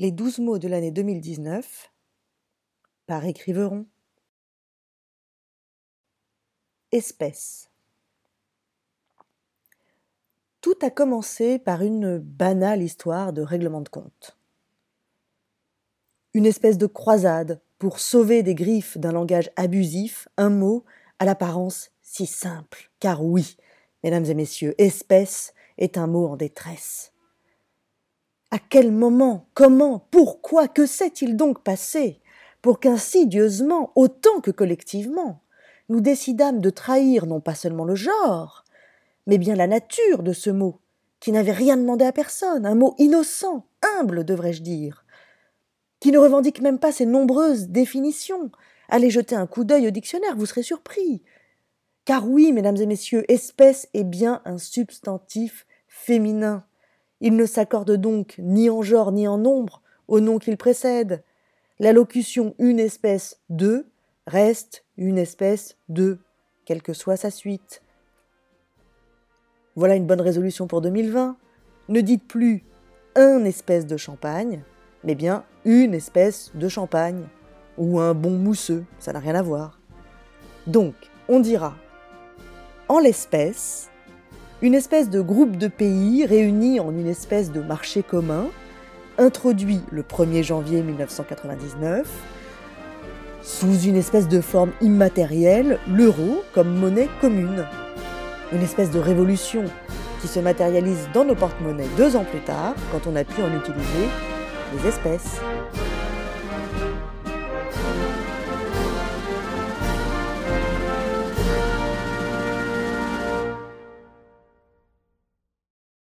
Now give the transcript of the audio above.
Les douze mots de l'année 2019 par écriveron. Espèce. Tout a commencé par une banale histoire de règlement de compte. Une espèce de croisade pour sauver des griffes d'un langage abusif un mot à l'apparence si simple. Car oui, mesdames et messieurs, espèce est un mot en détresse. À quel moment, comment, pourquoi, que s'est-il donc passé pour qu'insidieusement, autant que collectivement, nous décidâmes de trahir non pas seulement le genre, mais bien la nature de ce mot, qui n'avait rien demandé à personne, un mot innocent, humble, devrais-je dire, qui ne revendique même pas ses nombreuses définitions. Allez jeter un coup d'œil au dictionnaire, vous serez surpris. Car oui, mesdames et messieurs, espèce est bien un substantif féminin. Il ne s'accorde donc ni en genre ni en nombre au nom qu'il précède. La locution une espèce de reste une espèce de, quelle que soit sa suite. Voilà une bonne résolution pour 2020. Ne dites plus un espèce de champagne, mais bien une espèce de champagne, ou un bon mousseux, ça n'a rien à voir. Donc, on dira, en l'espèce, une espèce de groupe de pays réunis en une espèce de marché commun, introduit le 1er janvier 1999, sous une espèce de forme immatérielle, l'euro comme monnaie commune. Une espèce de révolution qui se matérialise dans nos porte-monnaies deux ans plus tard, quand on a pu en utiliser les espèces.